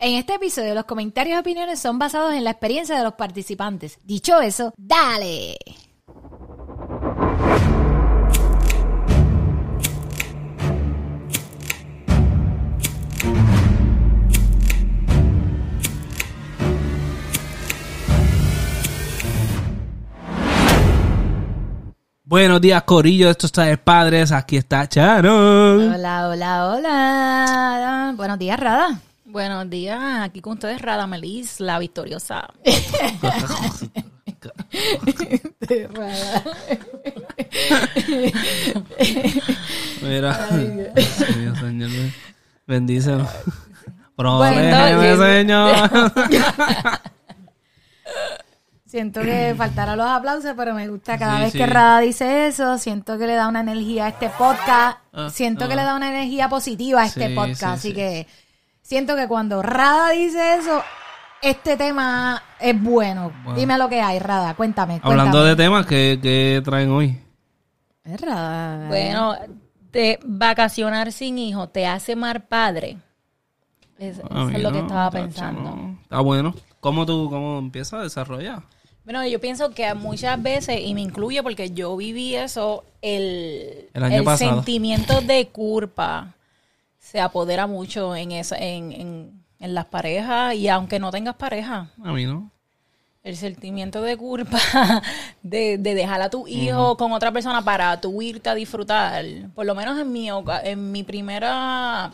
En este episodio los comentarios y opiniones son basados en la experiencia de los participantes. Dicho eso, ¡dale! Buenos días, Corillo. Esto está de padres. Aquí está Charo. Hola, hola, hola. Buenos días, Rada. Buenos días, aquí con ustedes Rada Melis, la victoriosa. Mira. Dios, Señor. Bendícelo. Bueno, Protégeme, Señor. Siento que faltara los aplausos, pero me gusta cada Sí, vez sí. que Rada dice eso. Siento que le da una energía a este podcast. Ah, siento ah. que le da una energía positiva a este Sí, podcast. sí, Así sí. que siento que cuando Rada dice eso, este tema es bueno. Bueno. Dime lo que hay, Rada. Cuéntame. Hablando de temas que, que traen hoy. Es Rada. Bueno, de vacacionar sin hijo te hace mal padre. Es- Eso, A mí es lo que estaba pensando. no. Está bueno. ¿Cómo tú cómo empiezas a desarrollar? Bueno, yo pienso que muchas veces, y me incluye porque yo viví eso, el, El sentimiento de culpa se apodera mucho en, esa, en, en, en las parejas y aunque no tengas pareja, A mí no. el sentimiento de culpa de, de dejar a tu hijo con otra persona para tú irte a disfrutar. Por lo menos en mi, en mi primera...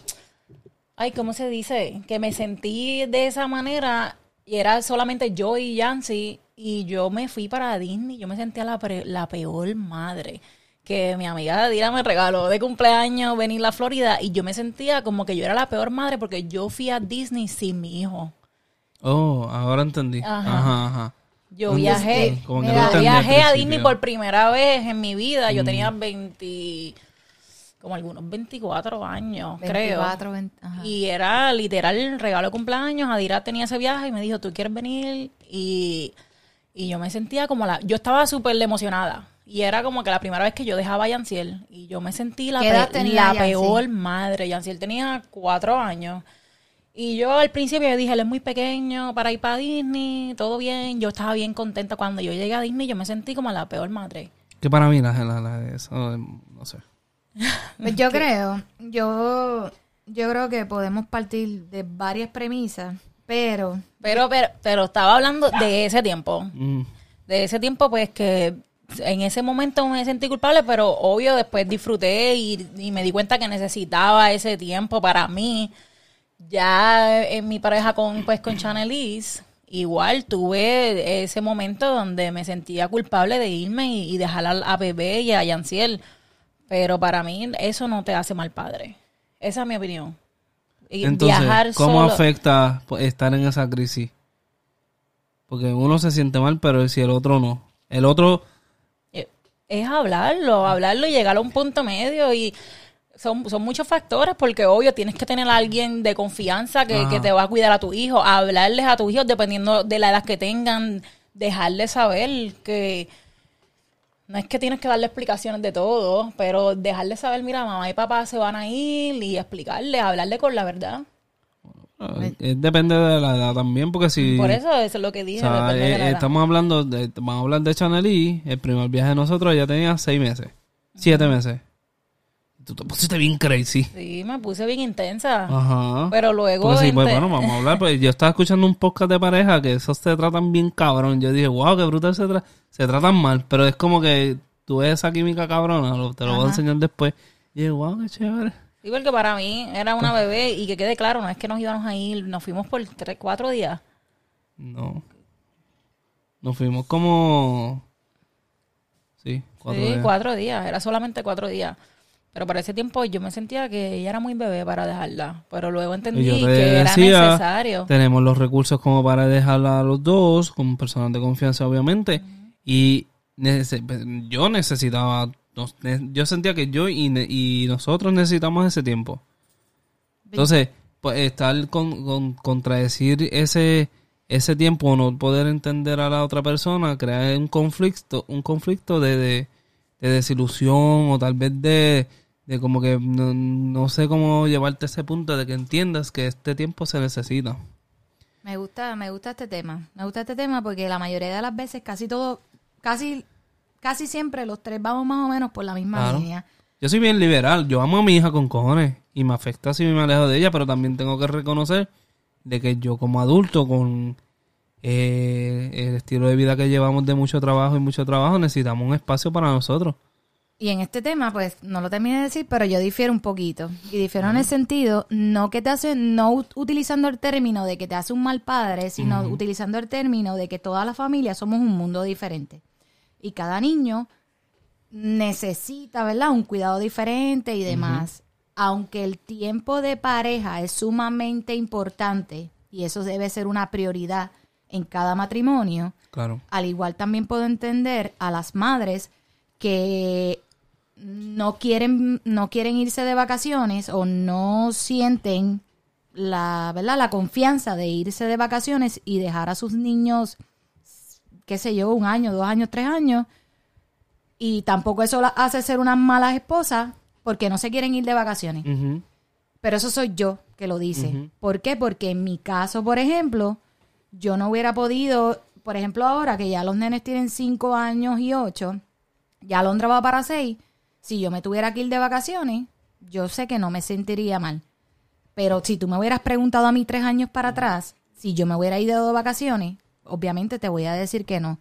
Ay, ¿cómo se dice? Que me sentí de esa manera y era solamente yo y Yancy y yo me fui para Disney. Yo me sentía la, pre- la peor madre. Que mi amiga Dira me regaló de cumpleaños venir a Florida y yo me sentía como que yo era la peor madre porque yo fui a Disney sin mi hijo. Oh, ahora entendí. Ajá. Ajá, ajá. Yo ¿Dónde viajé? Como que mira, no entendí al viajé a. Disney por primera vez en mi vida. Yo tenía 20, como algunos 24 años, 24, creo. 20, ajá. Y era literal el regalo de cumpleaños. Adira tenía ese viaje y me dijo, ¿tú quieres venir? Y, y yo me sentía como la... Yo estaba súper emocionada. Y era como que la primera vez que yo dejaba a Yanciel. Y yo me sentí la, ¿Qué edad pe- tenía la Yanciel? peor madre. Yanciel tenía cuatro años. Y yo al principio yo dije, él es muy pequeño para ir para Disney, todo bien. Yo estaba bien contenta. Cuando yo llegué a Disney, yo me sentí como la peor madre. Que para mí la, la, la- eso, no sé. Pues yo creo, yo, yo creo que podemos partir de varias premisas, pero Pero, pero, pero estaba hablando de ese tiempo. Mm. De ese tiempo, pues que en ese momento me sentí culpable, pero obvio después disfruté y, y me di cuenta que necesitaba ese tiempo para mí. Ya en mi pareja con, pues, con Chaneliz, igual tuve ese momento donde me sentía culpable de irme y, y dejar a, a Bebé y a Yanciel. Pero para mí eso no te hace mal padre. Esa es mi opinión. Y Entonces, viajar ¿cómo solo- afecta pues, estar en esa crisis? Porque uno se siente mal, pero si el otro no. El otro, Eh, Es hablarlo, hablarlo y llegar a un punto medio y son, son muchos factores porque obvio tienes que tener a alguien de confianza que, que te va a cuidar a tu hijo, hablarles a tus hijos dependiendo de la edad que tengan, dejarles saber que no es que tienes que darle explicaciones de todo, pero dejarles saber, mira, mamá y papá se van a ir y explicarles, hablarle con la verdad. Eh, eh, depende de la edad también, porque si... Por eso eso es lo que o dije, sea, depende de eh, edad. estamos hablando de, vamos a hablar de Chanel y el primer viaje de nosotros ya tenía seis meses, siete meses. Tú te pusiste bien crazy. Sí, me puse bien intensa. Ajá. Pero luego... Sí, pues, ente- bueno, vamos a hablar. Pues yo estaba escuchando un podcast de pareja que esos se tratan bien cabrón. Yo dije, wow, qué brutal se, tra- se tratan mal. Pero es como que tú ves esa química cabrona, lo- te lo voy a enseñar después. Y dije, wow, qué chévere. Sí, porque para mí era una bebé y que quede claro, no es que nos íbamos a ir, nos fuimos por tres, cuatro días. No. Nos fuimos como. Sí, cuatro sí, días. cuatro días, era solamente cuatro días. Pero para ese tiempo yo me sentía que ella era muy bebé para dejarla. Pero luego Y entendí que era necesario. tenemos los recursos como para dejarla a los dos, con personas de confianza, obviamente. Y nece- yo necesitaba, yo sentía que yo y, y nosotros necesitamos ese tiempo. Entonces, pues estar con, con- contradecir ese ese tiempo o no poder entender a la otra persona crea un conflicto un conflicto de, de, de desilusión o tal vez de, de como que no, no sé cómo llevarte a ese punto de que entiendas que este tiempo se necesita. Me gusta, me gusta este tema. Me gusta este tema porque la mayoría de las veces, casi todo, casi, casi siempre los tres vamos más o menos por la misma Claro. línea. Yo soy bien liberal, yo amo a mi hija con cojones y me afecta si me alejo de ella, pero también tengo que reconocer de que yo como adulto con eh, el estilo de vida que llevamos de mucho trabajo y mucho trabajo necesitamos un espacio para nosotros. Y en este tema, pues, no lo terminé de decir, pero yo difiero un poquito. Y difiero en el sentido, no que te hace, no ut- utilizando el término de que te hace un mal padre, sino utilizando el término de que toda la familia somos un mundo diferente. Y cada niño necesita, ¿verdad? Un cuidado diferente y demás. Aunque el tiempo de pareja es sumamente importante, y eso debe ser una prioridad en cada matrimonio, Claro. al igual también puedo entender a las madres que no quieren, no quieren irse de vacaciones o no sienten la, ¿verdad? la confianza de irse de vacaciones y dejar a sus niños, qué sé yo, un año, dos años, tres años. Y tampoco eso las hace ser unas malas esposas porque no se quieren ir de vacaciones. Pero eso soy yo que lo dice. ¿Por qué? Porque en mi caso, por ejemplo, yo no hubiera podido, por ejemplo, ahora que ya los nenes tienen cinco años y ocho, ya Londra va para seis, si yo me tuviera que ir de vacaciones, yo sé que no me sentiría mal. Pero si tú me hubieras preguntado a mí tres años para atrás, si yo me hubiera ido de vacaciones, obviamente te voy a decir que no.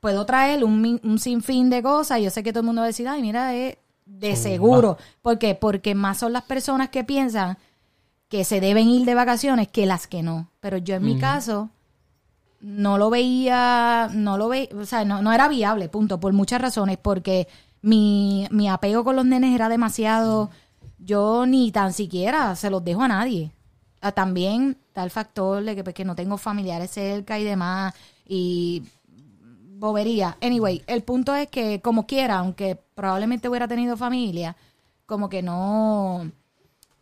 Puedo traer un, un sinfín de cosas. Yo sé que todo el mundo va a decir, ay, mira, es de seguro. ¿Por qué? Porque más son las personas que piensan que se deben ir de vacaciones que las que no. Pero yo en mi caso no lo veía, no lo veía, o sea, no, no era viable, punto, por muchas razones, porque mi, mi apego con los nenes era demasiado, yo ni tan siquiera se los dejo a nadie. Ah, También está el factor de que, pues, que no tengo familiares cerca y demás, y bobería. Anyway, el punto es que como quiera, aunque probablemente hubiera tenido familia, como que no,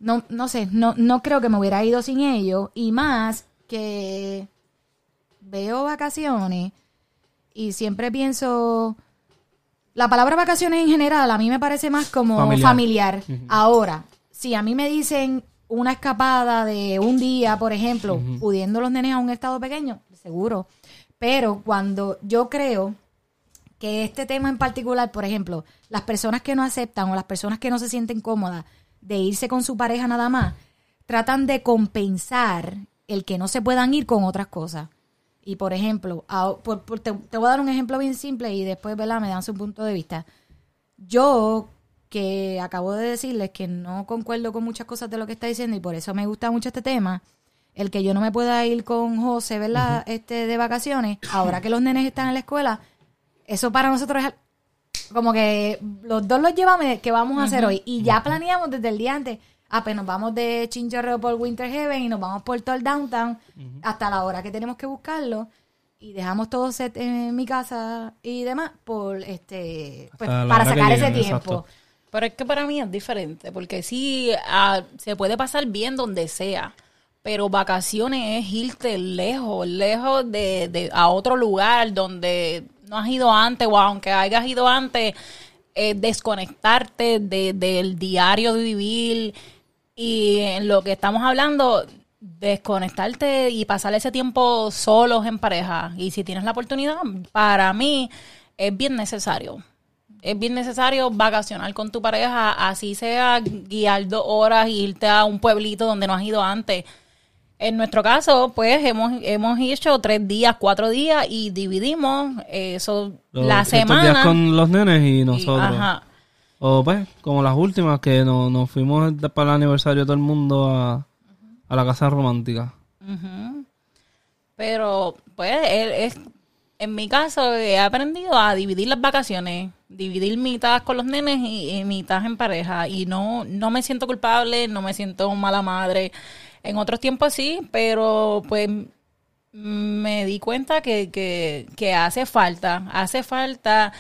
no, no sé, no, no creo que me hubiera ido sin ellos, y más que veo vacaciones y siempre pienso la palabra vacaciones en general a mí me parece más como Familiar. familiar. Ahora, si a mí me dicen una escapada de un día, por ejemplo, pudiendo los nenes a un estado pequeño, seguro. Pero cuando yo creo que este tema en particular, por ejemplo, las personas que no aceptan o las personas que no se sienten cómodas de irse con su pareja nada más, tratan de compensar el que no se puedan ir con otras cosas. Y por ejemplo, a- por- por- te, te voy a dar un ejemplo bien simple y después, ¿verdad? Me dan su punto de vista. Yo, que acabo de decirles que no concuerdo con muchas cosas de lo que está diciendo y por eso me gusta mucho este tema, el que yo no me pueda ir con José, ¿verdad? Este, de vacaciones, ahora que los nenes están en la escuela, eso para nosotros es como que los dos los llevamos, ¿qué vamos a hacer hoy? Y ya planeamos desde el día antes. Ah, pues nos vamos de Chinchorreo por Winter Heaven y nos vamos por todo el downtown hasta la hora que tenemos que buscarlo. Y dejamos todo set en mi casa y demás por este pues, para que sacar ese lleguen, tiempo. exacto. Pero es que para mí es diferente, porque sí, ah, se puede pasar bien donde sea, pero vacaciones es irte lejos, lejos de, de- a otro lugar donde no has ido antes, o aunque hayas ido antes, desconectarte de- del diario de vivir y en lo que estamos hablando, desconectarte y pasar ese tiempo solos en pareja. Y si tienes la oportunidad, para mí es bien necesario. Es bien necesario vacacionar con tu pareja, así sea guiar dos horas e irte a un pueblito donde no has ido antes. En nuestro caso, pues hemos, hemos hecho tres días, cuatro días y dividimos eso Los- la semana. días con los nenes y y- nosotros. ajá. O pues, como las últimas que no- nos fuimos para el aniversario de todo el mundo a, a la casa romántica. Pero, pues, es, en mi caso, he aprendido a dividir las vacaciones, dividir mitad con los nenes y, mitad en pareja. Y no, no me siento culpable, no me siento mala madre. En otros tiempos sí, pero pues me di cuenta que, que, que hace falta, hace falta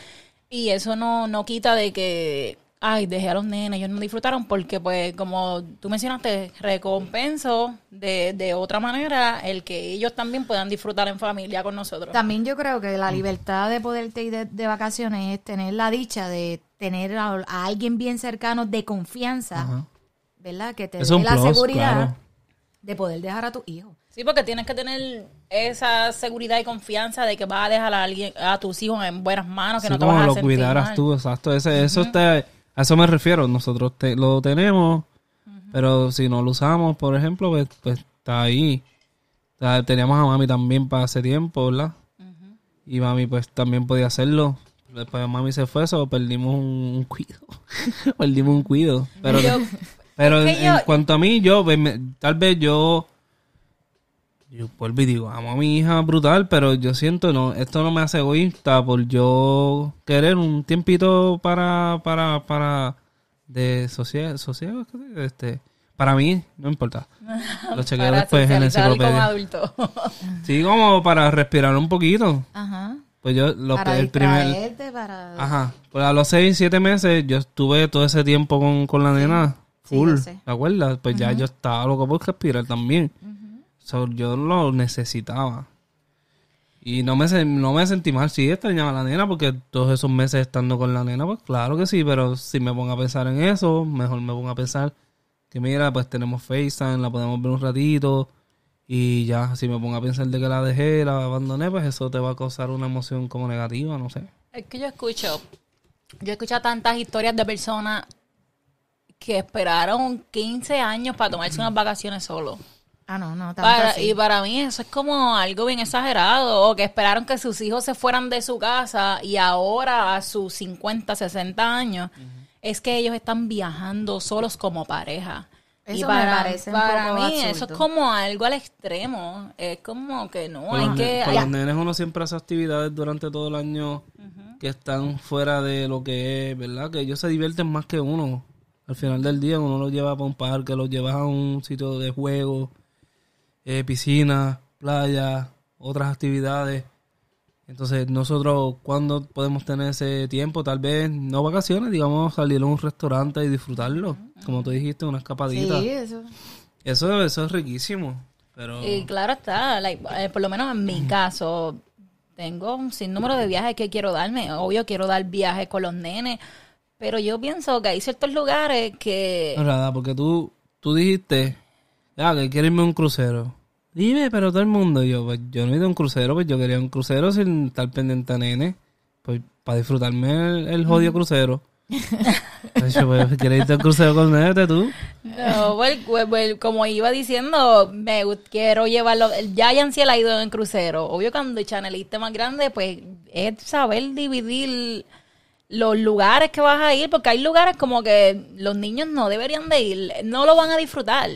y eso no, no quita de que ay, dejé a los nenes, ellos no disfrutaron porque, pues, como tú mencionaste, recompenso de, de otra manera el que ellos también puedan disfrutar en familia con nosotros. También yo creo que la Mm. libertad de poderte ir de, de vacaciones es tener la dicha de tener a, a alguien bien cercano de confianza, Ajá. ¿verdad? Que te Es dé la plus, seguridad claro. de poder dejar a tu hijo. Sí, porque tienes que tener esa seguridad y confianza de que vas a dejar a alguien, a tus hijos en buenas manos, que no te como vas a lo sentir cuidaras mal. tú, exacto. Ese, Eso está, a eso me refiero. Nosotros te- lo tenemos, pero si no lo usamos, por ejemplo, pues, pues está ahí. O sea, teníamos a mami también para hace tiempo, ¿verdad? Y mami pues también podía hacerlo. Después mami se fue, eso perdimos un, un cuido. perdimos un cuido. Pero, Yo- pero en, que yo- en cuanto a mí, yo pues, me- tal vez yo yo vuelvo y digo, amo a mi hija brutal, pero yo siento, no, esto no me hace egoísta por yo querer un tiempito para, para, para, de sosiego, sosiego, este, para mí, no importa. Lo chequeo después en la enciclopedia. adultos. Sí, como para respirar un poquito. Ajá. Pues yo, lo para que el primer, para... ajá, pues a los seis, siete meses, yo estuve todo ese tiempo con, con la nena, Sí, full, sé. ¿te acuerdas? Pues ya yo estaba loco por respirar también. So, yo lo necesitaba. Y no me, no me sentí mal. Sí, extrañaba a la nena porque todos esos meses estando con la nena, pues claro que sí, pero si me pongo a pensar en eso, mejor me pongo a pensar que mira, pues tenemos FaceTime, la podemos ver un ratito y ya, si me pongo a pensar de que la dejé, la abandoné, pues eso te va a causar una emoción como negativa, no sé. Es que yo escucho, yo escucho tantas historias de personas que esperaron 15 años para tomarse unas vacaciones solo. Ah, no, no, tanto Para- así. y para mí eso es como algo bien exagerado, o que esperaron que sus hijos se fueran de su casa y ahora a sus 50, 60 años, es que ellos están viajando solos como pareja. y Eso me para, un para poco mí eso es como algo al extremo, es como que no, Con, hay los, que... con los nenes uno siempre hace actividades durante todo el año que están fuera de lo que es, ¿verdad? Que ellos se divierten más que uno. Al final del día uno los lleva para un parque, los lleva a un sitio de juego, eh, piscina, playa, otras actividades. Entonces nosotros cuando podemos tener ese tiempo, tal vez no vacaciones, digamos salir a un restaurante y disfrutarlo, como tú dijiste, una escapadita. Sí, eso. Eso, eso es riquísimo. Pero Y claro está, like, eh, por lo menos en mi caso, tengo un sinnúmero de viajes que quiero darme. Obvio, quiero dar viajes con los nenes, pero yo pienso que hay ciertos lugares que... No, Rada, porque tú, tú dijiste, ya, que quiero irme a un crucero. Dime, pero todo el mundo, yo, pues yo no he ido a un crucero, pues yo quería un crucero sin estar pendiente a nene, pues para disfrutarme el, el jodido crucero. Pues pues, ¿quieres irte al crucero con nene tú? No, well, well, como iba diciendo, me quiero llevarlo. Ya Yanciel ha ido en crucero. Obvio, cuando chaneliste más grande, pues es saber dividir los lugares que vas a ir, porque hay lugares como que los niños no deberían de ir, no lo van a disfrutar.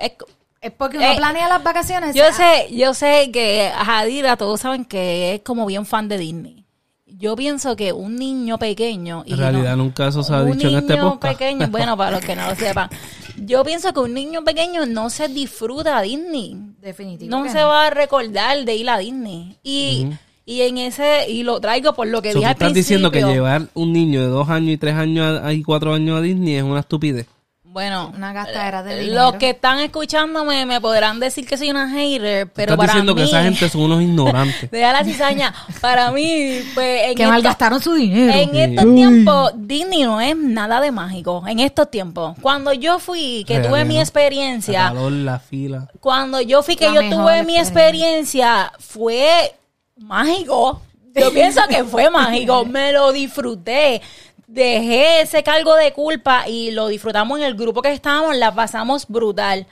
Es, porque uno Eh, planea las vacaciones. yo ah, sé, yo sé que Jadira, todos saben que es como bien fan de Disney. Yo pienso que un niño pequeño... y En realidad no- nunca eso se ha un dicho en este niño podcast. pequeño, bueno, para los que no lo sepan, yo pienso que un niño pequeño no se disfruta a Disney. Definitivo. No se va a recordar de ir a Disney. Y, y en ese, y lo traigo por lo que So, tú dije al estás diciendo que llevar un niño de dos años y tres años a- y cuatro años a Disney es una estupidez. Bueno, Una gastadera de los que están escuchándome me podrán decir que soy una hater, pero estás para diciendo mí... que esa gente son unos ignorantes. Deja la cizaña. Para mí, pues... En Que esta- malgastaron su dinero. En estos tiempos, Disney no es nada de mágico. En estos tiempos. Cuando yo fui, que tuve mi experiencia, La calor, la fila. cuando yo fui, que La yo tuve mi experiencia, fue mágico. Yo pienso que fue mágico. Me lo disfruté. Dejé ese cargo de culpa y lo disfrutamos en el grupo que estábamos. La pasamos brutal.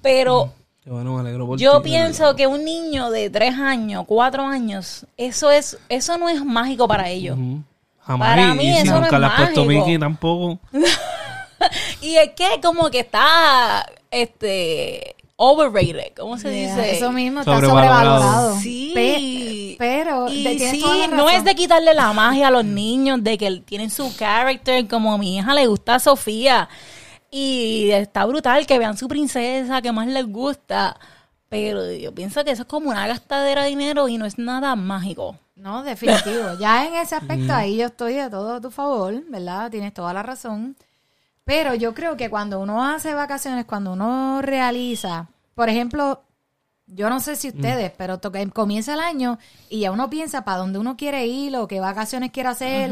Pero bueno, me por yo ti, pienso que un niño de tres años, cuatro años, eso es, eso no es mágico para ellos. Jamás. Para y- mí y si eso no nunca es puesto. Mickey tampoco. Y es que como que está este overrated, ¿cómo se Yeah, dice? Eso mismo está Sobrevalorado. sobrevalorado. Sí. Pe- pero Y de- tienes sí, toda la no es de quitarle la magia a los niños, de que tienen su character, como a mi hija le gusta a Sofía. Y está brutal que vean su princesa, que más les gusta. Pero yo pienso que eso es como una gastadera de dinero y no es nada mágico. No, definitivo. Ya en ese aspecto ahí yo estoy de todo a tu favor, ¿verdad? Tienes toda la razón. Pero yo creo que cuando uno hace vacaciones, cuando uno realiza, por ejemplo, yo no sé si ustedes, pero to- que comienza el año y ya uno piensa para dónde uno quiere ir o qué vacaciones quiere hacer.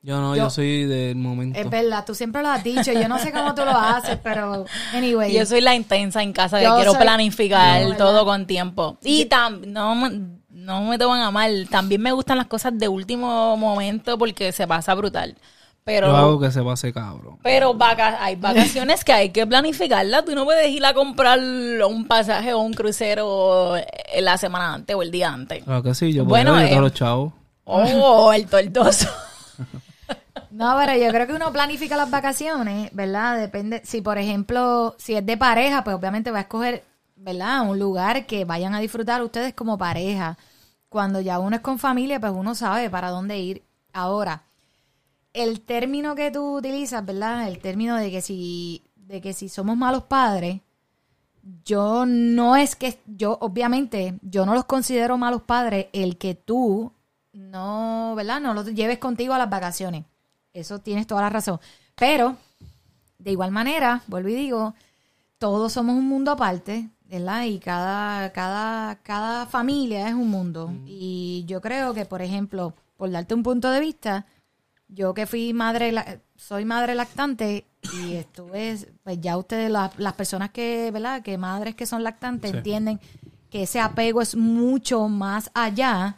Yo no, Yo- yo, soy del momento. Es verdad, tú siempre lo has dicho. Yo no sé cómo tú lo haces, pero anyway. Yo soy la intensa en casa que Yo quiero soy- planificar todo con tiempo. Y tam- no, me- no me toman a mal. También me gustan las cosas de último momento porque se pasa brutal. Pero, Yo hago que se pase cabrón. pero vaca- hay vacaciones que hay que planificarlas. Tú no puedes ir a comprar un pasaje o un crucero en la semana antes o el día antes. Claro que sí, yo Bueno, eh, los chavos. Oh, el tortoso. No, pero yo creo que uno planifica las vacaciones, ¿verdad? Depende, si por ejemplo, si es de pareja, pues obviamente va a escoger, ¿verdad? Un lugar que vayan a disfrutar ustedes como pareja. Cuando ya uno es con familia, pues uno sabe para dónde ir. Ahora, el término que tú utilizas, ¿verdad? El término de que si, de que si somos malos padres, yo no es que, yo obviamente, yo no los considero malos padres el que tú no, ¿verdad? No los lleves contigo a las vacaciones. Eso tienes toda la razón. Pero, de igual manera, vuelvo y digo, todos somos un mundo aparte, ¿verdad? Y cada, cada, cada familia es un mundo. Y yo creo que, por ejemplo, por darte un punto de vista, yo que fui madre, soy madre lactante y estuve, pues ya ustedes, las, las personas que, ¿verdad? Que madres que son lactantes Sí. entienden que ese apego es mucho más allá.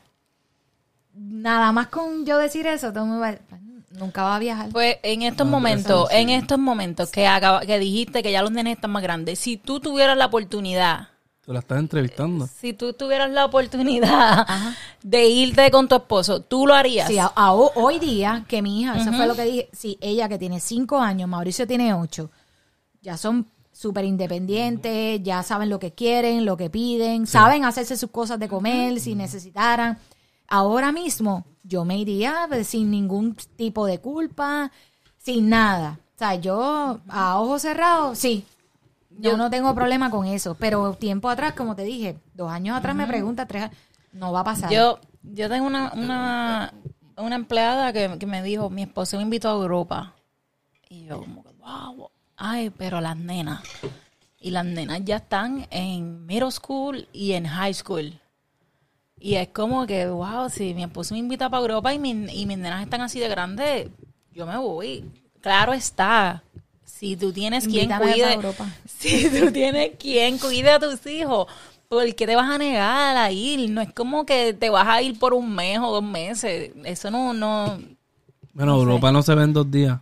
Nada más con yo decir eso, todo mundo va- nunca va a viajar. Pues en estos No, momentos, en estos momentos que acaba, que dijiste que ya los nenes están más grandes, si tú tuvieras la oportunidad, Tú la estás entrevistando. si tú tuvieras la oportunidad de irte con tu esposo, ¿tú lo harías? Sí, a- a- hoy día, que mi hija, eso fue lo que dije, sí, ella que tiene cinco años, Mauricio tiene ocho, ya son súper independientes, ya saben lo que quieren, lo que piden, saben hacerse sus cosas de comer si necesitaran. Ahora mismo yo me iría sin ningún tipo de culpa, sin nada. O sea, yo a ojos cerrados, sí, yo no tengo problema con eso, pero tiempo atrás, como te dije, dos años atrás me pregunta, tres años, no va a pasar. Yo, yo tengo una, una, una empleada que, que me dijo, mi esposo me invitó a Europa. Y yo como que, wow, ay, pero las nenas. Y las nenas ya están en middle school y en high school. Y es como que, wow, si mi esposo me invita para Europa y, mi- y mis nenas están así de grandes, yo me voy. Claro está, si tú tienes quien cuide, si tú tienes quien cuide a tus hijos, ¿por qué te vas a negar a ir? No es como que te vas a ir por un mes o dos meses. Eso no, no. Bueno, Europa no se ve en dos días.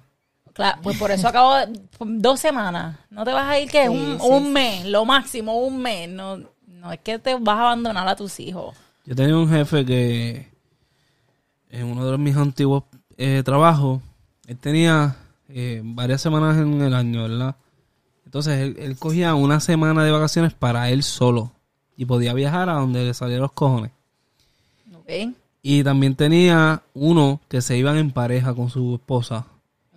Claro, pues por eso acabo de- dos semanas. No te vas a ir que un, un mes, lo máximo un mes. No, no es que te vas a abandonar a tus hijos. Yo tenía un jefe que en uno de mis antiguos eh, trabajos, él tenía eh, varias semanas en el año, ¿verdad? Entonces él, él cogía una semana de vacaciones para él solo y podía viajar a donde le salieran los cojones. ¿Ok? Y también tenía uno que se iban en pareja con su esposa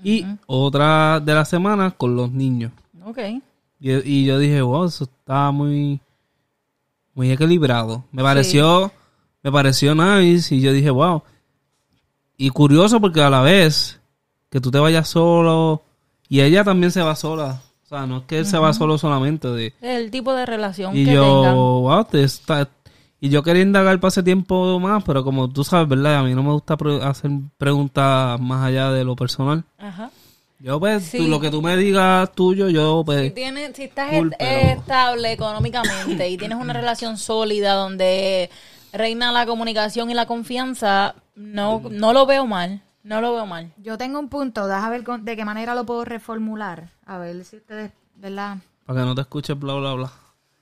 y otra de las semanas con los niños. Ok. Y, y yo dije, wow, eso está muy, muy equilibrado. Me pareció, me pareció nice y yo dije, wow. Y curioso porque a la vez que tú te vayas solo y ella también se va sola. O sea, no es que él se va solo solamente de... El tipo de relación Y que yo, tengan. wow, te está... Y yo quería indagar para ese tiempo más, pero como tú sabes, ¿verdad? A mí no me gusta pre- hacer preguntas más allá de lo personal. Ajá. Yo, pues, tú- Sí. lo que tú me digas tuyo, yo, pues... Si, tienes, si estás Cool, est- pero- estable económicamente y tienes una relación sólida donde reina la comunicación y la confianza, no, no lo veo mal. No lo veo mal. Yo tengo un punto, déjame ver con- de qué manera lo puedo reformular. A ver si ustedes, ¿verdad? Para que no te escuches bla, bla, bla.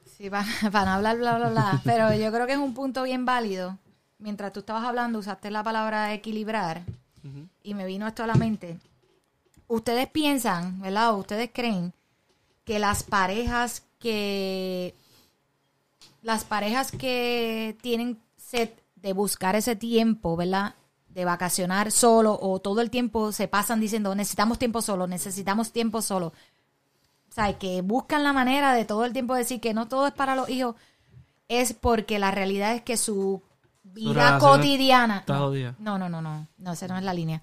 Sí, para, para no hablar bla, bla, bla. Pero yo creo que es un punto bien válido. Mientras tú estabas hablando, usaste la palabra equilibrar y me vino esto a la mente. Ustedes piensan, ¿verdad? O ustedes creen que las parejas que las parejas que tienen sed de buscar ese tiempo, ¿verdad? De vacacionar solo o todo el tiempo se pasan diciendo necesitamos tiempo solo, necesitamos tiempo solo. O sea, que buscan la manera de todo el tiempo decir que no todo es para los hijos. es porque la realidad es que su vida cotidiana... no, no, no, no, no, no, esa no es la línea.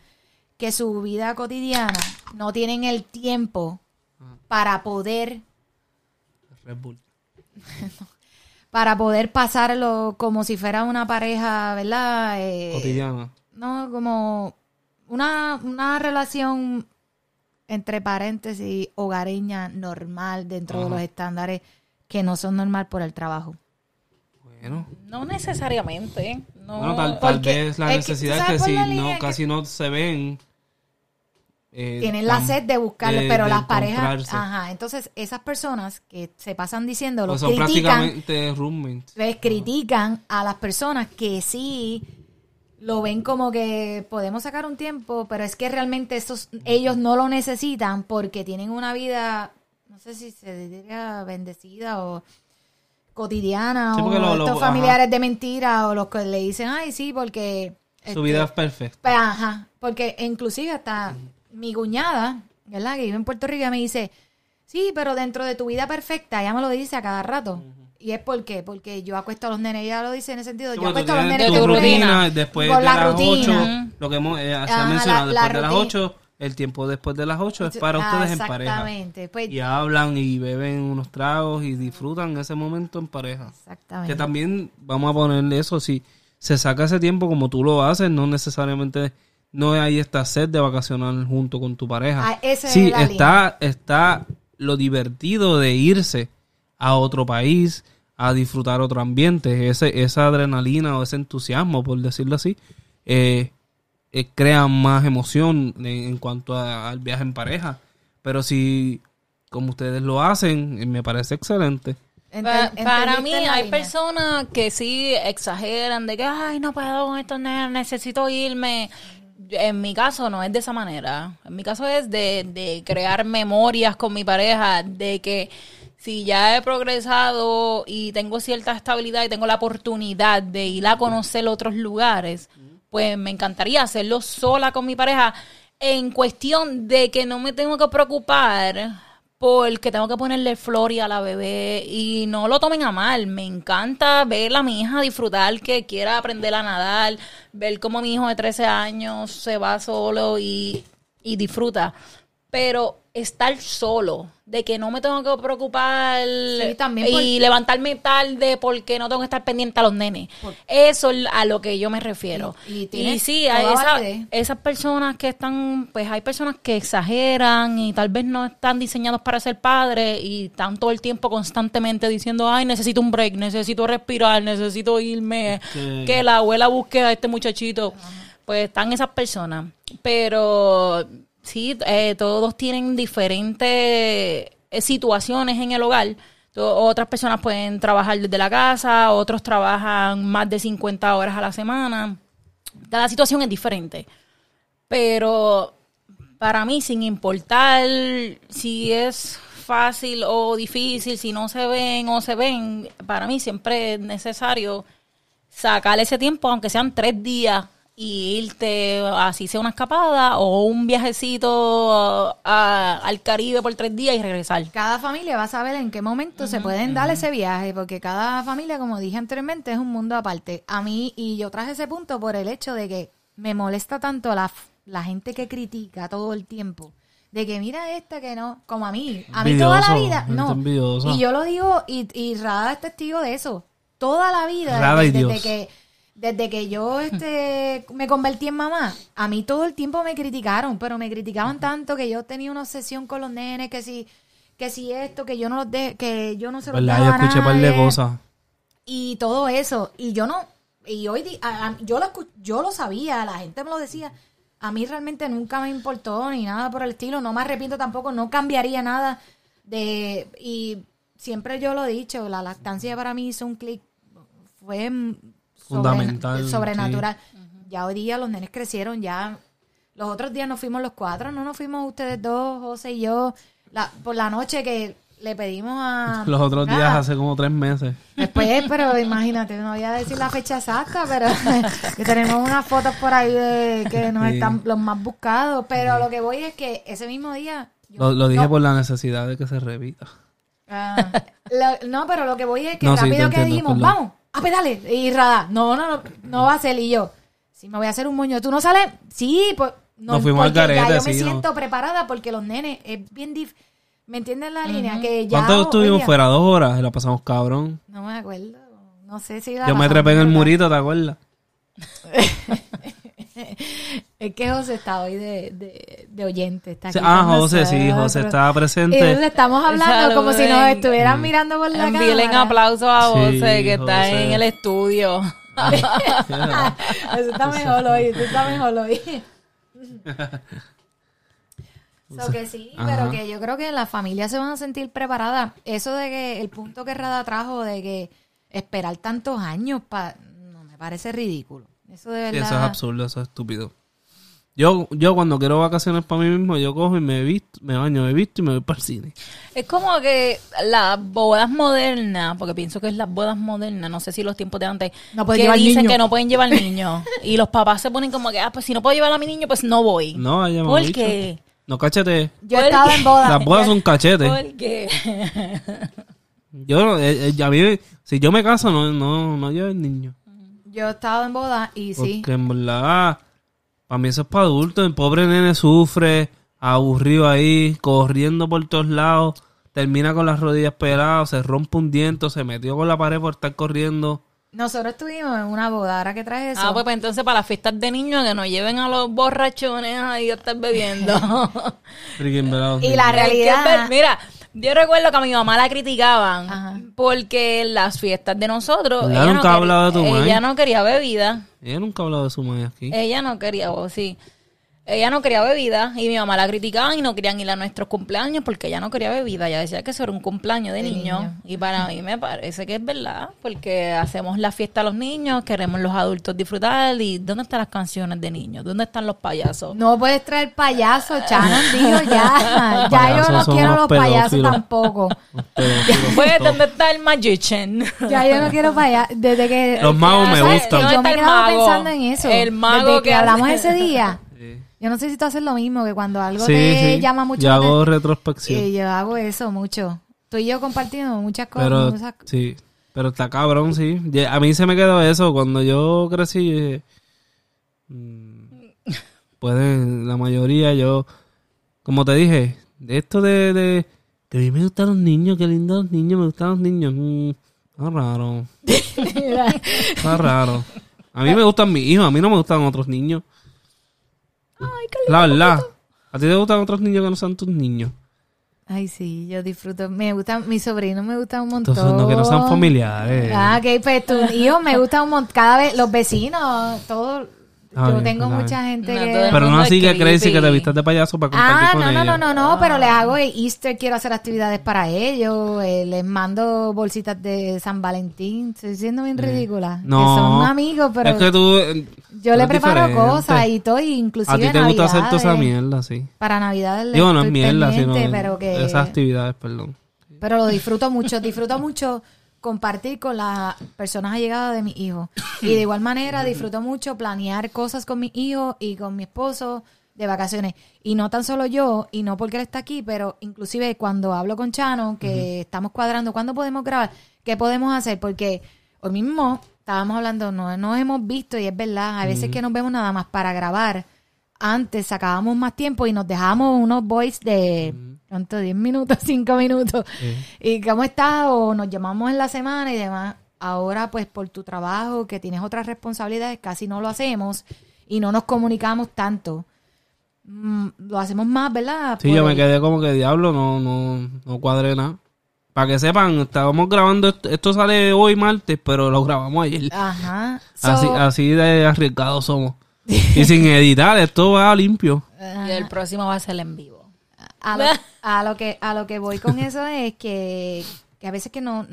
Que su vida cotidiana no tienen el tiempo para poder Red Bull. para poder pasarlo como si fuera una pareja, ¿verdad? Eh, Cotidiana. No, como una, una relación entre paréntesis hogareña normal dentro de los estándares que no son normal por el trabajo. Bueno. No necesariamente. No. Bueno, tal, vez la es que, necesidad es ¿sabes que si no, que- casi no se ven. eh, Tienen la sed de buscarlo, de- pero de las parejas, ajá, entonces esas personas que se pasan diciendo, Pues los son critican, prácticamente roommates. les critican a las personas que sí lo ven como que podemos sacar un tiempo, pero es que realmente esos, ellos no lo necesitan porque tienen una vida, no sé si se diría bendecida o cotidiana Sí, o lo- estos ajá. familiares de mentira o los que le dicen, ay, sí, porque... Su este, vida es perfecta. pues, ajá, porque inclusive hasta mi cuñada, ¿verdad? Que vive en Puerto Rico, me dice, sí, pero dentro de tu vida perfecta, ella me lo dice a cada rato. Y es porque, porque yo acuesto a los nenes, ella lo dice en el sentido, yo acuesto a los nenes rutina. después de la las rutina. 8, lo que hemos, eh, se Ajá, ha mencionado, después de las rutina. 8, el tiempo después de las 8 es para Ah, ustedes en pareja. Exactamente, pues, Y hablan y beben unos tragos y disfrutan ese momento en pareja. exactamente. Que también, vamos a ponerle eso, si se saca ese tiempo como tú lo haces, no necesariamente no hay esta sed de vacacionar junto con tu pareja. Ah, es sí, está, está lo divertido de irse a otro país, a disfrutar otro ambiente, ese, esa adrenalina o ese entusiasmo, por decirlo así, eh, eh, crea más emoción en, en cuanto a- al viaje en pareja. Pero si, como ustedes lo hacen, eh, me parece excelente. Ente- Pa- para ¿entendiste mí hay línea? personas que sí exageran de que, ay, no puedo con nenes, necesito irme. En mi caso no es de esa manera. En mi caso es de, de crear memorias con mi pareja, de que si ya he progresado y tengo cierta estabilidad y tengo la oportunidad de ir a conocer otros lugares, pues me encantaría hacerlo sola con mi pareja en cuestión de que no me tengo que preocupar porque tengo que ponerle Flori a la bebé y no lo tomen a mal. Me encanta ver a mi hija disfrutar, que quiera aprender a nadar, ver cómo mi hijo de 13 años se va solo y, y disfruta. Pero estar solo, de que no me tengo que preocupar Sí, también y por- levantarme tarde porque no tengo que estar pendiente a los nenes. Eso es a lo que yo me refiero. Y- y sí, esa- esas personas que están, pues hay personas que exageran y tal vez no están diseñados para ser padres y están todo el tiempo constantemente diciendo, ay, necesito un break, necesito respirar, necesito irme, que la abuela busque a este muchachito. Pues están esas personas. Pero sí, eh, todos tienen diferentes eh, situaciones en el hogar. Otras personas pueden trabajar desde la casa, otros trabajan más de 50 horas a la semana. Cada situación es diferente. Pero para mí, sin importar si es fácil o difícil, si no se ven o se ven, para mí siempre es necesario sacar ese tiempo, aunque sean tres días, y irte, así sea una escapada o un viajecito a- al Caribe por tres días y regresar. Cada familia va a saber en qué momento se pueden dar ese viaje, porque cada familia, como dije anteriormente, es un mundo aparte. A mí, y yo traje ese punto por el hecho de que me molesta tanto la, la gente que critica todo el tiempo. De que mira esta que no, como a mí, a mí toda la vida, no. envidiosa. Y yo lo digo, y, y Rada es testigo de eso. Toda la vida, Rada y desde, que desde que yo este me convertí en mamá, a mí todo el tiempo me criticaron, pero me criticaban tanto que yo tenía una obsesión con los nenes, que si que si esto, que yo no los de, que yo no se los daba Yo escuché a un par de nadie, cosas. y todo eso, y yo no y hoy di- a- a- yo lo yo lo sabía, la gente me lo decía. A mí realmente nunca me importó ni nada por el estilo, no me arrepiento tampoco, no cambiaría nada de y siempre yo lo he dicho, la lactancia para mí hizo un clic fue Fundamental, sobrenatural. Ya hoy día los nenes crecieron, ya los otros días nos fuimos los cuatro, no nos fuimos ustedes dos, José y yo, la, por la noche que le pedimos a... Los otros días hace como tres meses. Después, pero imagínate, no voy a decir la fecha exacta, pero que tenemos unas fotos por ahí de que nos Sí. están los más buscados, pero lo que voy es que ese mismo día... yo- Lo, lo dije no, por la necesidad de que se repita. Ah, lo- no, pero lo que voy es que No, sí, te rápido que dijimos, perdón. Vamos, a pedales. Y Rada, no, no, no, no va a ser. Y yo, si me voy a hacer un moño, ¿tú no sales? Sí, pues. No, Nos fuimos al porque ya yo me sí, no. siento preparada porque los nenes es bien dif... ¿Me entiendes la línea? Que ya. ¿Cuánto estuvimos fuera? Dos horas la pasamos cabrón. No me acuerdo. No sé si. la Yo me trepé en el murito, ¿te acuerdas? Es que José está hoy de, de, de oyente. Está aquí Ah, José, sí. José estaba Y entonces presente. estamos hablando como si nos estuvieran mirando por la Envíenle cámara. aplauso a Sí, José, que está José. en el estudio. Eso está mejor hoy, eso está mejor hoy. So que sí, Ajá. pero que yo creo que las familias se van a sentir preparadas. Eso de que el punto que Rada trajo de que esperar tantos años pa, no me parece ridículo. Eso de Sí, verdad. eso es absurdo, eso es estúpido. Yo, yo cuando quiero vacaciones para mí mismo, yo cojo y me visto, me baño, me visto y me voy para el cine. Es como que las bodas modernas, porque pienso que es las bodas modernas, no sé si los tiempos de antes, No que llevar dicen que no pueden llevar niños. y los papás se ponen como que, ah, pues si no puedo llevar a mi niño, pues no voy. No, allá me ¿Por dicho. qué? No cachete. Yo he ¿Por estado qué? en boda. Las bodas son cachetes. ¿Por qué? Yo, eh, eh, a mí, si yo me caso, no, no, no llevo el niño. Yo he estado en boda y sí. Porque en verdad, para mí eso es para adultos. El pobre nene sufre, aburrido ahí, corriendo por todos lados. Termina con las rodillas peladas, se rompe un diente, se metió con la pared por estar corriendo. Nosotros estuvimos en una boda, ahora que traes eso. Ah, pues, pues entonces para las fiestas de niños que nos lleven a los borrachones ahí a estar bebiendo. Y la Es que es realidad. mira, yo recuerdo que a mi mamá la criticaban Ajá. porque en las fiestas de nosotros ella, no, Nunca ha quería, hablado de tu ella madre. no quería bebida. Ella nunca ha hablado de su madre aquí. Ella no quería, o sí. Ella no quería bebida y mi mamá la criticaban y no querían ir a nuestros cumpleaños porque ella no quería bebida. Ella decía que eso era un cumpleaños de, De niño. niño. Y para mí me parece que es verdad porque hacemos la fiesta a los niños, queremos los adultos disfrutar. ¿Y dónde están las canciones de niños? ¿Dónde están los payasos? No puedes traer payasos, Shannon dijo ya. Ya yo no quiero los payasos pedófilos. tampoco. Pues, ¿dónde está el magician? Ya yo no quiero payasos. Desde que. Los magos me gustan. Yo ¿Dónde me está el quedaba mago? pensando en eso. El mago Desde que, que hablamos ese día. Yo no sé si tú haces lo mismo, que cuando algo Sí, te sí. llama mucho. Yo hago retrospección. Eh, yo hago eso mucho. Tú y yo compartiendo muchas cosas. Pero, muchas- sí. Pero está cabrón, sí. A mí se me quedó eso. Cuando yo crecí, mm, pueden, la mayoría, yo, como te dije, esto de, de que a mí me gustan los niños, qué lindos los niños, me gustan los niños. Mm, está raro, está raro. A mí me gustan mis hijos, a mí no me gustan otros niños. La verdad. ¿A ti te gustan otros niños que no sean tus niños? Ay, sí, yo disfruto. Me gustan, mis sobrinos me gustan un montón. Entonces, no que no sean familiares. Ah, ok, pues tus hijos me gustan un montón. Cada vez, los vecinos, todo. Ah, yo tengo pues, mucha gente No, que. Pero no así que crazy que te vistas de payaso para compartir Ah, con no, no, no, no, no, pero les hago el Easter, quiero hacer actividades para ellos, eh, les mando bolsitas de San Valentín, estoy siendo bien ridícula. No. Que son amigos, pero Es que tú... eh, yo le preparo diferente. cosas y todo, inclusive A ti te gusta hacer toda esa mierda, sí. Para Navidad les Digo, no es mierda, sino pero que esas actividades, perdón. pero lo disfruto mucho, disfruto mucho compartir con las personas allegadas de mis hijos. Y de igual manera disfruto mucho planear cosas con mis hijos y con mi esposo de vacaciones. Y no tan solo yo, y no porque él está aquí, pero inclusive cuando hablo con Chano, que estamos cuadrando, ¿cuándo podemos grabar? ¿Qué podemos hacer? Porque hoy mismo estábamos hablando, no nos hemos visto y es verdad, a veces que nos vemos nada más para grabar. Antes sacábamos más tiempo y nos dejábamos unos voice de, ¿cuánto? 10 minutos, 5 minutos. ¿Y cómo estás? O nos llamamos en la semana y demás. Ahora, pues, por tu trabajo, que tienes otras responsabilidades, casi no lo hacemos y no nos comunicamos tanto. Mm, lo hacemos más, ¿verdad? Sí, Por yo me el- quedé como que diablo, no, no, no cuadré nada. Para que sepan, estábamos grabando, esto, esto sale hoy martes, pero lo grabamos ayer. Ajá. So, Así, así de arriesgados somos. Y sin editar, esto va limpio. Y el próximo va a ser en vivo. A, lo, a lo que a lo que voy con eso es que, que a veces que no,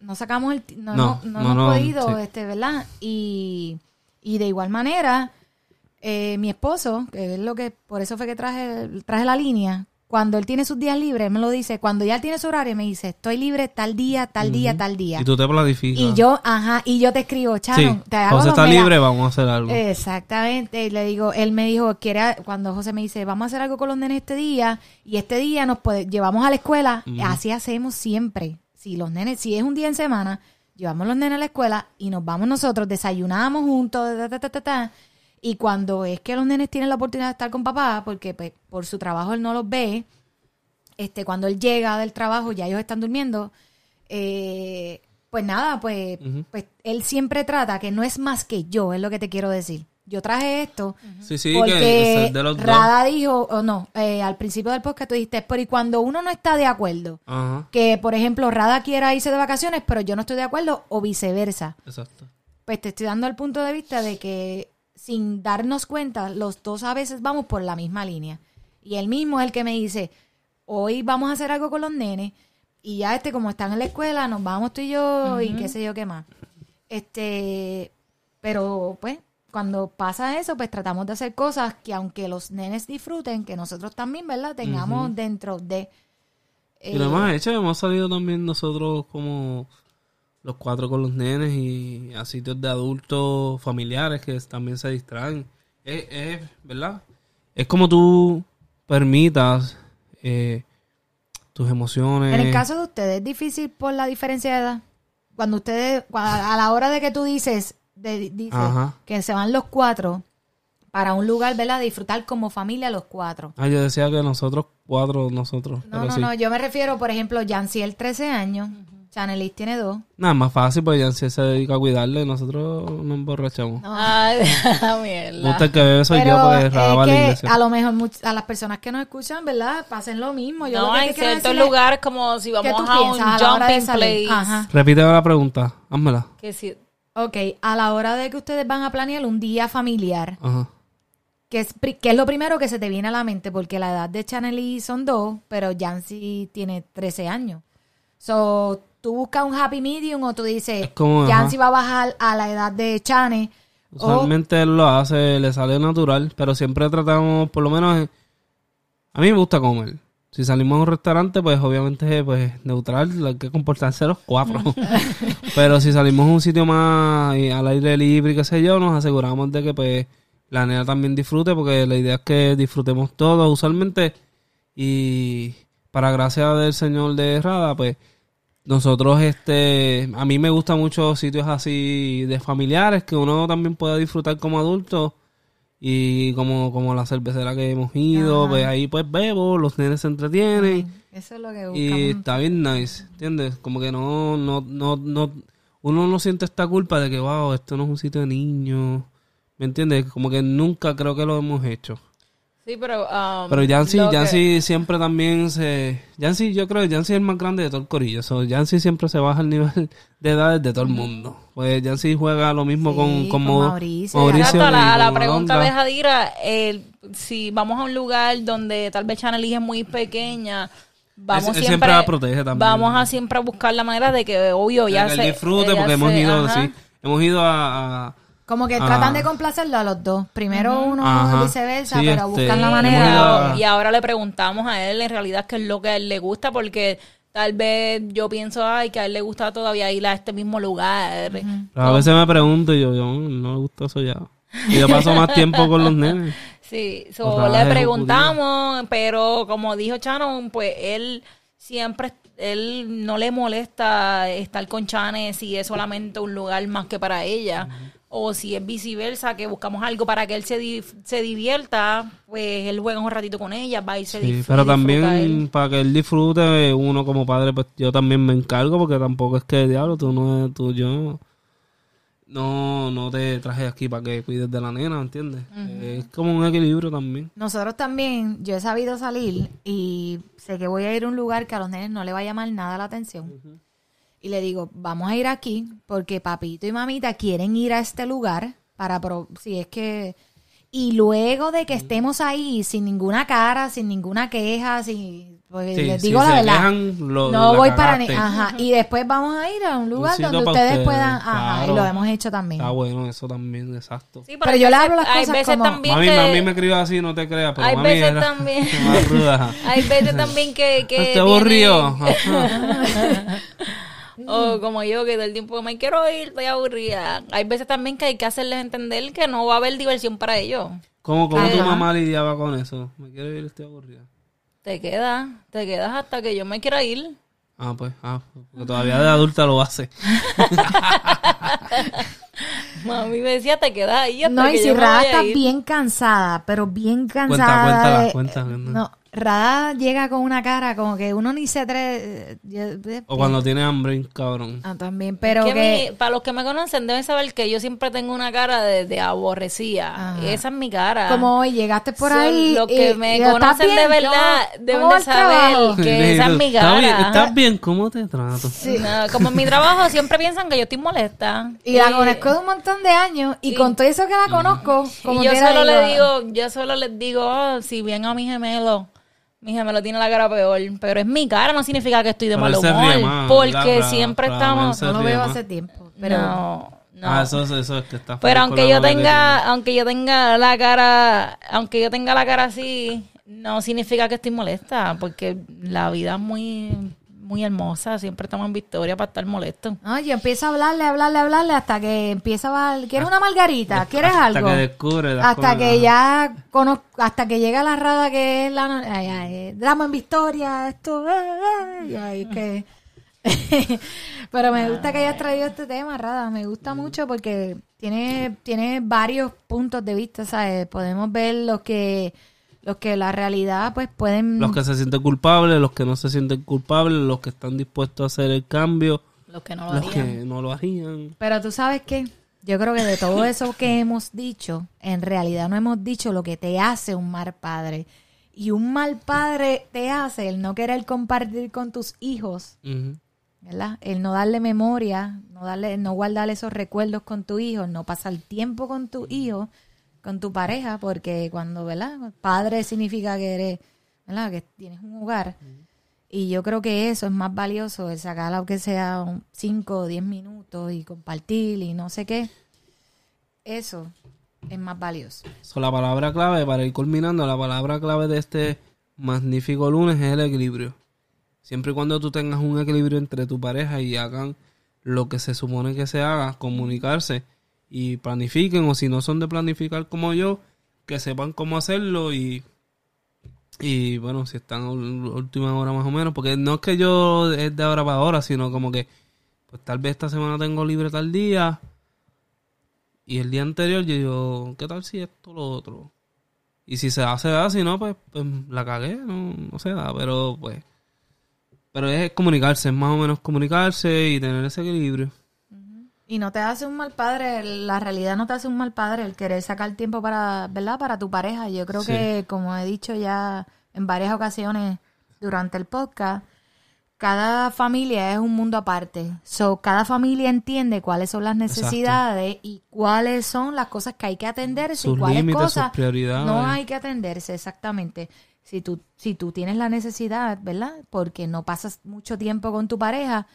no sacamos el ti- no, No, hemos- no, no, hemos no, podido sí. este verdad y, y de igual manera eh, mi esposo que es lo que por eso fue que traje traje la línea cuando él tiene sus días libres, me lo dice, cuando ya él tiene su horario, me dice, estoy libre tal día, tal día, tal día. Y tú te planificas. Y yo, ajá, y yo te escribo, Chano, Sí, te hago José está mega- libre, vamos a hacer algo. Exactamente, y le digo, él me dijo, quiere, cuando José me dice, vamos a hacer algo con los nenes este día, y este día nos puede, llevamos a la escuela, así hacemos siempre. Si los nenes, si es un día en semana, llevamos los nenes a la escuela y nos vamos nosotros, desayunamos juntos, ta, ta, ta, ta, ta, y cuando es que los nenes tienen la oportunidad de estar con papá, porque pues, por su trabajo él no los ve, este, cuando él llega del trabajo, ya ellos están durmiendo, eh, pues nada, pues, pues él siempre trata que no es más que yo, es lo que te quiero decir. Yo traje esto sí, sí, que porque es de los dos. Rada dijo, o no, eh, al principio del podcast tú dijiste, pero y cuando uno no está de acuerdo, que por ejemplo Rada quiera irse de vacaciones, pero yo no estoy de acuerdo, o viceversa. exacto. Pues te estoy dando el punto de vista de que sin darnos cuenta, los dos a veces vamos por la misma línea. Y él mismo es el que me dice, hoy vamos a hacer algo con los nenes, y ya este, como están en la escuela, nos vamos tú y yo, y qué sé yo qué más. Este, pero pues, cuando pasa eso, pues tratamos de hacer cosas que aunque los nenes disfruten, que nosotros también, ¿verdad? Tengamos dentro de... y lo eh, hemos hecho, hemos salido también nosotros como los cuatro con los nenes y a sitios de adultos familiares que también se distraen. Es, es ¿verdad? Es como tú permitas eh, tus emociones. En el caso de ustedes, ¿es difícil por la diferencia de edad? Cuando ustedes, a la hora de que tú dices, de- dices que se van los cuatro para un lugar, ¿verdad? Disfrutar como familia los cuatro. Ah, yo decía que nosotros cuatro, nosotros. No, no, sí. no, yo me refiero, por ejemplo, Janciel 13 años, Chanelis tiene dos. Nada, más fácil, pues ya se dedica a cuidarle y nosotros nos emborrachamos. Ay, mierda. gusta el que bebe soy Pero yo, pues es la que iglesia. a lo mejor much- a las personas que nos escuchan, ¿verdad? Pasen lo mismo. Yo lo No, que te en quiero ciertos lugares como si ¿qué vamos a un piensas a la hora de jumping salir? place. Ajá. Repite la pregunta, házmela. Que si, Ok, a la hora de que ustedes van a planear un día familiar, Ajá. ¿Qué es, pri- qué es lo primero que se te viene a la mente? Porque la edad de Chanel son dos, pero Jancy tiene 13 años. So, ¿tú buscas un happy medium o tú dices, Es como, ajá. Jancy va a bajar a la edad de Chane? O, Usualmente él lo hace, le sale natural, pero siempre tratamos, por lo menos, eh, a mí me gusta comer. Si salimos a un restaurante, pues obviamente, pues neutral, hay que comportarse los cuatro. pero si salimos a un sitio más eh, al aire libre y qué sé yo, nos aseguramos de que, pues, la nena también disfrute, porque la idea es que disfrutemos todos, usualmente. Y para gracia del señor de Rada, pues, nosotros, este, a mí me gustan mucho sitios así de familiares que uno también pueda disfrutar como adulto y como, como la cervecera que hemos ido, Ajá. pues ahí pues bebo, los nenes se entretienen Eso es lo que y buscamos. está bien nice, ¿entiendes? Como que no, no, no, no, uno no siente esta culpa de que, wow, esto no es un sitio de niños, ¿me entiendes? Como que nunca creo que lo hemos hecho. Sí, pero... um, Pero Yancy, que- Yancy siempre también se... Yancy, yo creo que Yancy es el más grande de todo el corillo. So, Yancy siempre se baja el nivel de edades de todo el mundo. Pues Yancy juega lo mismo Sí, con, con con Mo- Mauricio. Exacto, a la, a la pregunta de Jadira, el- si vamos a un lugar donde tal vez Chanel es muy pequeña, vamos Él- él siempre, siempre la protege también. vamos a siempre buscar la manera de que, obvio, ya que él se... disfrute porque hemos ido, ajá. sí, hemos ido a... a- Como que Ah. tratan de complacerlo a los dos. Primero uno Ajá. y viceversa, Sí, pero este, buscan la manera. y ahora le preguntamos a él en realidad qué es lo que a él le gusta, porque tal vez yo pienso, ay, que a él le gusta todavía ir a este mismo lugar. a veces me pregunto y yo, yo no me gusta eso ya. Y yo paso más tiempo con los nenes. Sí, so, le preguntamos, pero como dijo Chano, pues él siempre, él no le molesta estar con Chane si es solamente un lugar más que para ella. O si es viceversa, que buscamos algo para que él se, di- se divierta, pues él juega un ratito con ella, va y se Sí, pero también él. para que él disfrute, uno como padre, pues yo también me encargo porque tampoco es que diablo, tú no tú yo no no te traje aquí para que cuides de la nena, ¿entiendes? Es como un equilibrio también. Nosotros también, yo he sabido salir y sé que voy a ir a un lugar que a los nenes no le va a llamar nada la atención. Y le digo, vamos a ir aquí porque papito y mamita quieren ir a este lugar para, pro- si es que... Y luego de que estemos ahí sin ninguna cara, sin ninguna queja, sin pues Sí, les si digo la verdad. lo- no la voy para ni, ajá, y después vamos a ir a un lugar donde ustedes, ustedes, puedan, ajá, claro. y lo hemos hecho también. Está bueno, eso también, exacto. Sí, Pero yo le veces- hablo las hay cosas veces como- también Mami, que, mami me crió así, no te creas, pero Hay mami veces era también- ruda. Hay veces también que... que ¿Te aburrió? O como yo, que del tiempo me quiero ir, estoy aburrida. Hay veces también que hay que hacerles entender que no va a haber diversión para ellos. ¿Cómo, cómo tu mamá lidiaba con eso? Me quiero ir, estoy aburrida. Te quedas, te quedas hasta que yo me quiera ir. Ah, pues, ah, porque todavía de adulta lo hace. Mami me decía, te quedas ahí hasta No, y si Rada está bien cansada, pero bien Cuenta, cansada. cuéntala, de- cuenta. No, Rada llega con una cara como que uno ni se atreve. yo- O cuando tiene hambre, cabrón. Ah, también, pero Que que. mi- para los que me conocen deben saber que yo siempre tengo una cara de, de aborrecida. Ajá. Esa es mi cara. Como hoy llegaste por Son ahí. los que y- me y ¿estás conocen de verdad ¿Cómo- deben de saber que esa es mi ¿Está cara. bien? ¿Estás bien? ¿Cómo te trato? No, como en mi trabajo siempre piensan que yo estoy molesta. Y la conozco de un montón de años. Y y- con todo eso que la conozco, como y yo solo le digo, yo solo les digo, oh, si bien a mi gemelo, mi gemelo tiene la cara peor, pero es mi cara, no significa que estoy de mal humor, porque siempre estamos, No lo veo hace tiempo. Pero. no, no. Ah, eso, es que está Pero aunque yo que tenga, aunque yo tenga la cara, aunque yo tenga la cara así, no significa que estoy molesta, porque la vida es muy, muy hermosa, siempre estamos en victoria para estar molestos. No, yo empiezo a hablarle, hablarle, hablarle hasta que empieza a. ¿Quieres una margarita? ¿Quieres Hasta algo? que descubre las hasta cosas. que ya conozco, hasta que llega la rada que es la ay, ay, drama en Victoria, esto, ay, ay, ay, que pero me gusta que hayas traído este tema, Rada, me gusta mucho porque tiene, tiene varios puntos de vista, ¿sabes? Podemos ver los que, los que la realidad pues pueden Los que se sienten culpables, los que no se sienten culpables, los que están dispuestos a hacer el cambio, Los que no lo los harían. que no lo harían. Pero tú sabes qué, yo creo que de todo eso que hemos dicho, en realidad no hemos dicho lo que te hace un mal padre. Y un mal padre te hace el no querer compartir con tus hijos. ¿verdad? El no darle memoria, no darle, no guardar esos recuerdos con tu hijo, no pasar tiempo con tu hijo, con tu pareja, porque cuando, ¿verdad? Padre significa que eres, ¿verdad? Que tienes un hogar. Y yo creo que eso es más valioso, el sacar aunque sea 5 o 10 minutos y compartir y no sé qué. Eso es más valioso. So, la palabra clave, para ir culminando, la palabra clave de este magnífico lunes es el equilibrio. Siempre y cuando tú tengas un equilibrio entre tu pareja y hagan lo que se supone que se haga, comunicarse y planifiquen, o si no son de planificar como yo, que sepan cómo hacerlo y, y bueno, si están última hora más o menos, porque no es que yo es de ahora para ahora, sino como que, pues tal vez esta semana tengo libre tal día, y el día anterior yo digo, ¿qué tal si esto lo otro? Y si se da, se da, si no, pues, pues la cagué, no, no se da, pero pues... Pero es comunicarse, es más o menos comunicarse y tener ese equilibrio. Y no te hace un mal padre, la realidad no te hace un mal padre el querer sacar tiempo para, ¿verdad? Para tu pareja. Yo creo Sí. que, como he dicho ya en varias ocasiones durante el podcast, cada familia es un mundo aparte. So, cada familia entiende cuáles son las necesidades y cuáles son las cosas que hay que atenderse y cuáles límites, cosas no hay que atenderse exactamente. Si tú, si tú tienes la necesidad, ¿verdad? Porque no pasas mucho tiempo con tu pareja,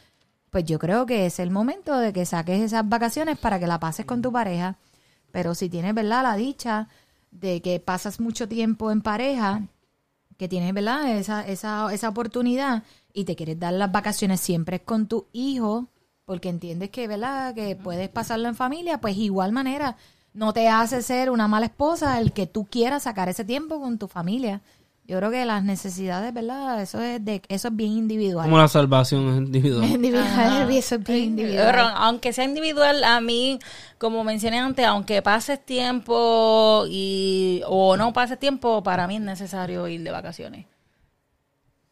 pues yo creo que es el momento de que saques esas vacaciones para que la pases con tu pareja. Pero si tienes, ¿verdad? La dicha de que pasas mucho tiempo en pareja, que tienes, ¿verdad? Esa, esa, esa oportunidad y te quieres dar las vacaciones siempre con tu hijo, porque entiendes que, ¿verdad? Que puedes pasarlo en familia, pues igual manera no te hace ser una mala esposa el que tú quieras sacar ese tiempo con tu familia. Yo creo que las necesidades, ¿verdad? Eso es de eso es bien individual. Como la salvación es individual. Individual, eso es bien Pero individual. aunque sea individual, a mí, como mencioné antes, aunque pases tiempo y o no pases tiempo, para mí es necesario ir de vacaciones.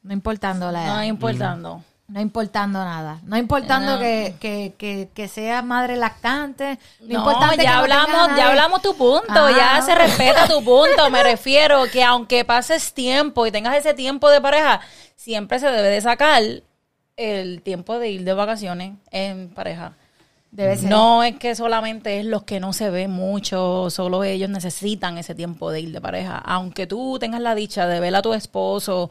No importando la edad. No importando. No importando nada. No importando No. que, que, que, que seas madre lactante. No, No, ya hablamos, ya hablamos tu punto, Ah, ya no. se respeta tu punto. Me refiero que aunque pases tiempo y tengas ese tiempo de pareja, siempre se debe de sacar el tiempo de ir de vacaciones en pareja. Debe ser. No es que solamente es los que no se ven mucho, solo ellos necesitan ese tiempo de ir de pareja. Aunque tú tengas la dicha de ver a tu esposo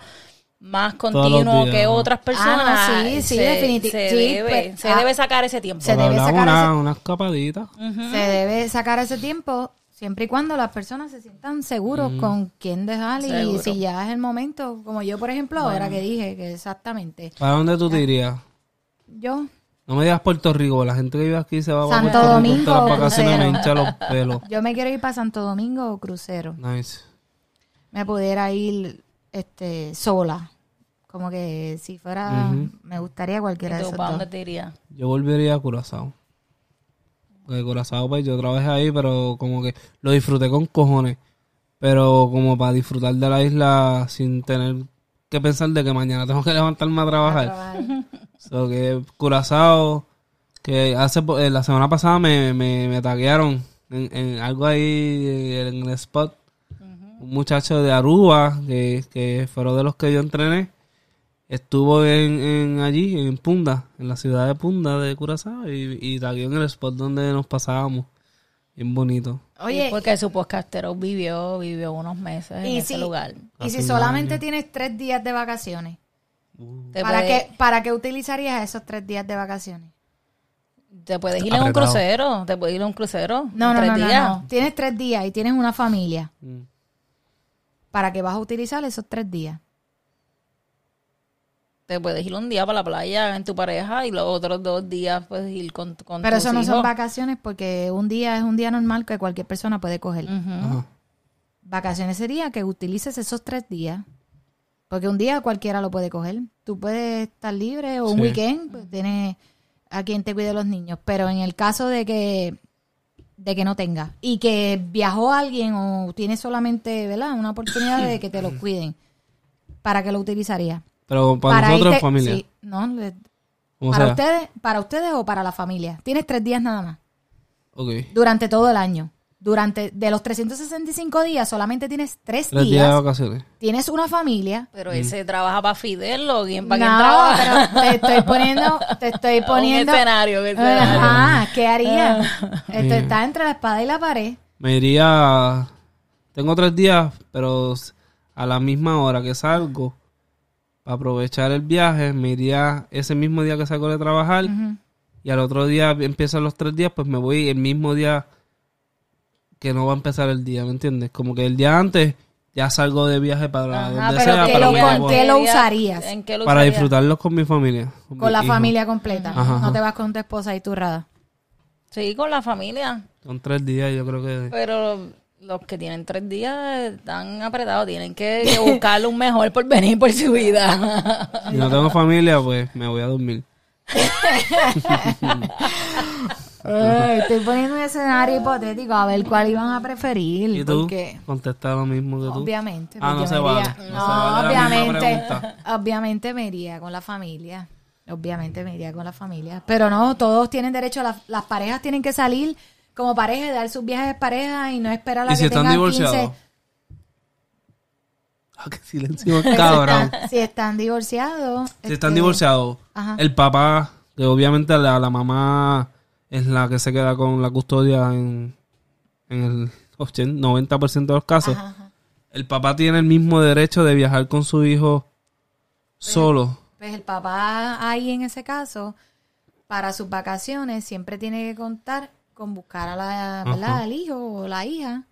más continuo días, que ¿no? otras personas, Ah, sí, sí, se, definiti- se sí, debe, pues, se ah, debe sacar ese tiempo. se debe sacar una, ese- una escapadita. Se debe sacar ese tiempo siempre y cuando las personas se sientan seguros con quién dejar y Seguro. si ya es el momento, como yo por ejemplo ahora que dije que exactamente ¿Para dónde tú te irías? yo No me digas Puerto Rico, la gente que vive aquí se va a Santo Puerto Rico Domingo todas o las vacaciones me crucero. hincha los pelos. yo me quiero ir para Santo Domingo o crucero. Nice. Me pudiera ir este sola. Como que si fuera me gustaría ¿Y cualquiera de tú esos para dos. dónde te irías? Yo volvería a Curazao. Porque Curazao, pues yo trabajé ahí, pero como que lo disfruté con cojones. Pero como para disfrutar de la isla sin tener que pensar de que mañana tengo que levantarme a trabajar. So que Curazao, que hace po- eh, la semana pasada me, me, me taguearon en, en algo ahí en el spot. Un muchacho de Aruba, que, que fueron de los que yo entrené, estuvo en, en allí, en Punda, en la ciudad de Punda de Curazao, y, y tagueó en el spot donde nos pasábamos. Bien bonito. Oye, Sí, porque su podcastero vivió, vivió unos meses en y ese si, lugar. y si solamente año. tienes tres días de vacaciones, Te, ¿para puedes, qué, ¿para qué utilizarías esos tres días de vacaciones? te puedes ir en un crucero, te puedes ir en un crucero. No, no, tres no, no, días. no. Tienes tres días y tienes una familia. Mm. ¿Para qué vas a utilizar esos tres días? Te puedes ir un día para la playa en tu pareja y los otros dos días puedes ir con, con Pero tus eso no son vacaciones porque un día es un día normal que cualquier persona puede coger. Vacaciones sería que utilices esos tres días. Porque un día cualquiera lo puede coger. Tú puedes estar libre o un Sí. weekend, pues tienes a quien te cuide los niños. Pero en el caso de que de que no tenga y que viajó alguien o tiene solamente, ¿verdad? Una oportunidad de que te lo cuiden. ¿Para qué lo utilizaría? Pero para, nosotros en irte- familia. sí, no, le- para sea. ustedes, para ustedes o para la familia. Tienes tres días nada más Ok. durante todo el año. Durante de los 365 días solamente tienes tres, Tres días de días. vacaciones. Tienes una familia. Pero ese trabaja para Fidel o quién No, para quién trabaja. pero te estoy poniendo, te estoy poniendo. Un escenario, un escenario. Ajá, ¿qué haría? Esto está entre la espada y la pared. Me iría. Tengo tres días, pero a la misma hora que salgo, para aprovechar el viaje, me iría ese mismo día que salgo de trabajar. Y al otro día empiezan los tres días, pues me voy el mismo día que no va a empezar el día, ¿me entiendes? Como que el día antes ya salgo de viaje para Ajá, donde pero sea, ¿qué para, lo con- qué lo usarías? ¿En qué lo para usarías? disfrutarlos con mi familia. Con mi la hijo. familia completa. Ajá, No te vas con tu esposa y turrada. Sí, con la familia. Son tres días, yo creo que... Pero los que tienen tres días están apretados. Tienen que que buscarle un mejor por venir por su vida. Si no tengo familia, pues me voy a dormir. Ay, estoy poniendo un escenario hipotético a ver cuál iban a preferir. ¿Y tú? Porque Contesta lo mismo que tú. obviamente. Ah, no se vale. No se vale obviamente. Obviamente me iría con la familia. Obviamente me iría con la familia. Pero no, todos tienen derecho, a la- las parejas tienen que salir como pareja dar sus viajes de pareja y no esperar a la ¿Y si que están tengan divorciados? 15. Ah, qué silencio, cabrón. Si están divorciados. Si están este, divorciados, Ajá. el papá, que obviamente la, la mamá es la que se queda con la custodia en, en el 80, 90% de los casos, Ajá, ajá. el papá tiene el mismo derecho de viajar con su hijo solo. Pues el papá ahí en ese caso, para sus vacaciones, siempre tiene que contar con buscar a la, al hijo o la hija,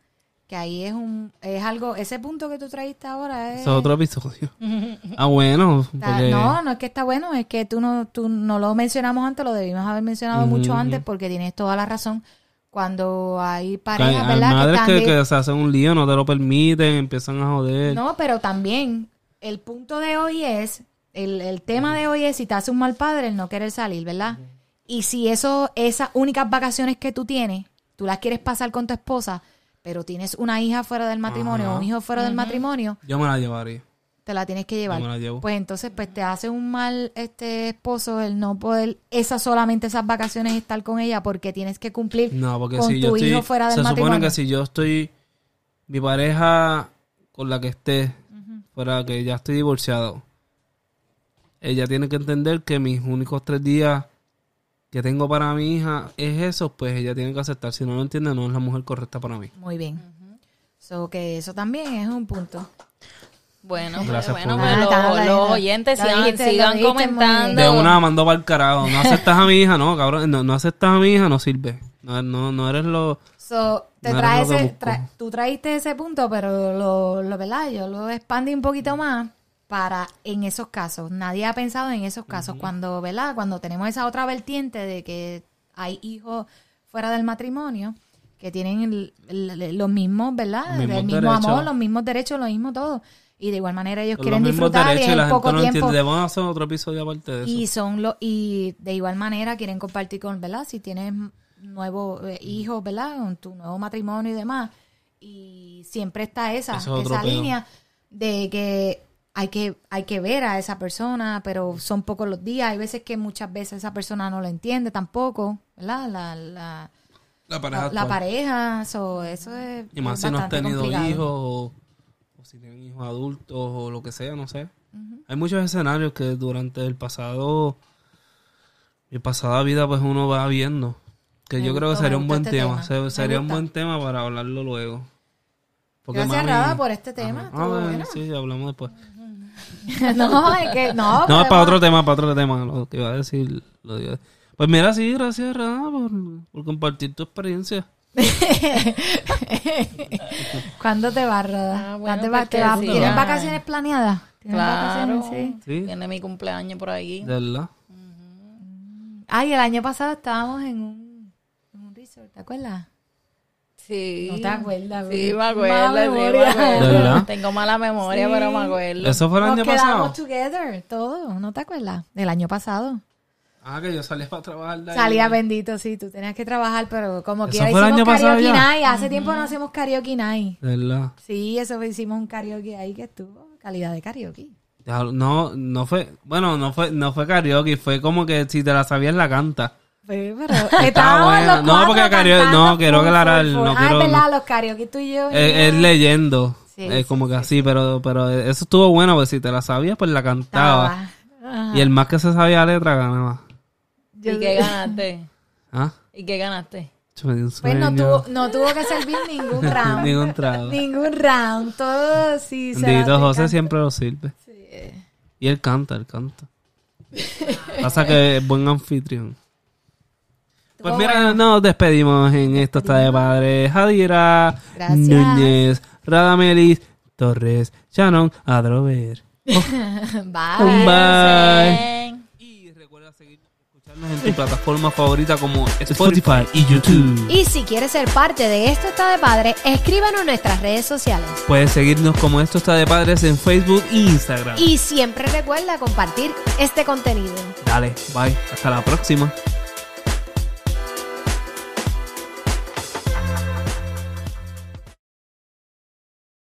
que ahí es un, es algo, ese punto que tú traíste ahora es... Es otro episodio. ah, bueno, porque no, no es que está bueno, es que tú no, tú no lo mencionamos antes, lo debimos haber mencionado mucho antes porque tienes toda la razón. Cuando hay parejas, hay ¿verdad? madres que se hacen un lío, no te lo permiten, empiezan a joder. No, pero también el punto de hoy es, el, el tema de hoy es si te hace un mal padre el no querer salir, ¿verdad? Y si eso, esas únicas vacaciones que tú tienes, tú las quieres pasar con tu esposa, pero tienes una hija fuera del matrimonio o Ajá. un hijo fuera del matrimonio, Yo me la llevaría. te la tienes que llevar. Yo me la llevo. Pues entonces, pues te hace un mal este esposo el no poder esas solamente esas vacaciones estar con ella porque tienes que cumplir No, porque con si yo tu estoy, hijo fuera del se matrimonio. supone que si yo estoy, mi pareja con la que esté, fuera que ya estoy divorciado, ella tiene que entender que mis únicos tres días que tengo para mi hija es eso, pues ella tiene que aceptar. Si no lo entiende, no es la mujer correcta para mí. Muy bien. So que eso también es un punto. Bueno, Gracias bueno, por- pues Ah, los, los oyentes Lo sigan, dijiste, sigan comentando. De una mandó para el carajo. No aceptas a mi hija, no, cabrón. No, no aceptas a mi hija, no sirve. No, no, no eres lo... So, te No era trae lo que ese, tra- tú traíste ese punto, pero lo, lo, ¿verdad? Yo lo expandí un poquito más para en esos casos. Nadie ha pensado en esos casos. Cuando, ¿verdad? Cuando tenemos esa otra vertiente de que hay hijos fuera del matrimonio que tienen el- el- los mismos, ¿verdad? Mismos el mismo derechos. amor, los mismos derechos, lo mismo todo. Y de igual manera ellos quieren los mismos disfrutar y y la en gente poco no tiempo. a hacer otro episodio aparte de eso. Y son los y de igual manera quieren compartir con, ¿verdad? Si tienes nuevos eh, hijos, ¿verdad? Con tu nuevo matrimonio y demás. Y siempre está esa, es esa línea de que hay que hay que ver a esa persona, pero son pocos los días. Hay veces que muchas veces esa persona no lo entiende tampoco, ¿verdad? La, la, la pareja la, pareja, so, eso es Y más es si no has tenido complicado. hijos o, o si tienen hijos adultos o lo que sea, no sé. Hay muchos escenarios que durante el pasado, mi pasada vida, pues uno va viendo. Que Me yo creo que sería un buen este tema. sería un buen tema para hablarlo luego. Porque Gracias, mami- Rada, por este tema. Estuvo Ah, bueno. Sí, hablamos después. no, es que no. No, es para otro tema, para otro tema. Lo que iba a decir, lo digo. Pues mira, sí, gracias, Rada, por, por compartir tu experiencia. ¿Cuándo te vas, Roda? Ah, bueno, ¿Cuándo te vas? ¿Te que vas? sí. ¿Tienes vacaciones planeadas? ¿Tienes Claro. vacaciones? Sí. Sí, Tiene mi cumpleaños por ahí. de verdad. Ay, el año pasado estábamos en un, en un resort, ¿te acuerdas? Sí. No te acuerdas, Sí, me Mala acuerdo. sí, me memoria. acuerdo. ¿De verdad? Tengo mala memoria, Sí. pero me acuerdo. Eso fue el Nos año quedamos pasado. together, todo, ¿no te acuerdas? El año pasado. Ah, que yo salí para trabajar de ahí. Salía bendito, sí, tú tenías que trabajar, pero como ¿Eso quiera fue el hicimos año pasado karaoke ya? night. Hace tiempo no hacemos karaoke night. De verdad. Sí, eso fue- hicimos un karaoke ahí que estuvo, calidad de karaoke. No, no fue, bueno, no fue, no fue karaoke, fue como que si te la sabías la canta. Pues, pero estábamos buena. los No, porque karaoke- no, quiero aclarar, no Ah, quiero- es verdad, los karaoke tú y yo. Es, es leyendo. Sí, es sí, como que así, pero, pero eso estuvo bueno, pues si te la sabías, pues la cantaba. Y el más que se sabía la letra ganaba. ¿Y qué ganaste? ¿Ah? ¿Y qué ganaste? Pues no tuvo, no tuvo que servir ningún round. Ningún trago. Ningún round. Todo sí se José siempre lo sirve. Sí. Y él canta, él canta. Pasa que es buen anfitrión. Pues Estuvo mira, bueno. nos despedimos en Esto está de padre. Jadira, Gracias. Núñez, Radamelis, Torres, Shannon, Adrover. Bye. Bye. Y recuerda seguir escucharnos en tu plataforma favorita como Spotify y YouTube. Y si quieres ser parte de Esto está de padre, escríbanos en nuestras redes sociales. Puedes seguirnos como Esto está de padres en Facebook e Instagram. Y siempre recuerda compartir este contenido. Dale, bye. Hasta la próxima.